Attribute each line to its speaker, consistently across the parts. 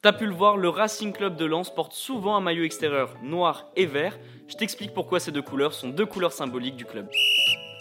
Speaker 1: T'as pu le voir, le Racing Club de Lens porte souvent un maillot extérieur noir et vert. Je t'explique pourquoi ces deux couleurs sont deux couleurs symboliques du club.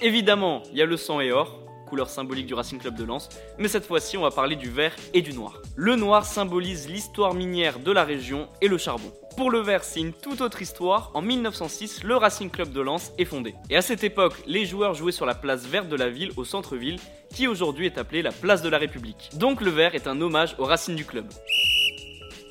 Speaker 1: Évidemment, il y a le sang et or, couleur symbolique du Racing Club de Lens, mais cette fois-ci on va parler du vert et du noir. Le noir symbolise l'histoire minière de la région et le charbon. Pour le vert, c'est une toute autre histoire. En 1906, le Racing Club de Lens est fondé. Et à cette époque, les joueurs jouaient sur la place verte de la ville au centre-ville, qui aujourd'hui est appelée la place de la République. Donc le vert est un hommage aux racines du club.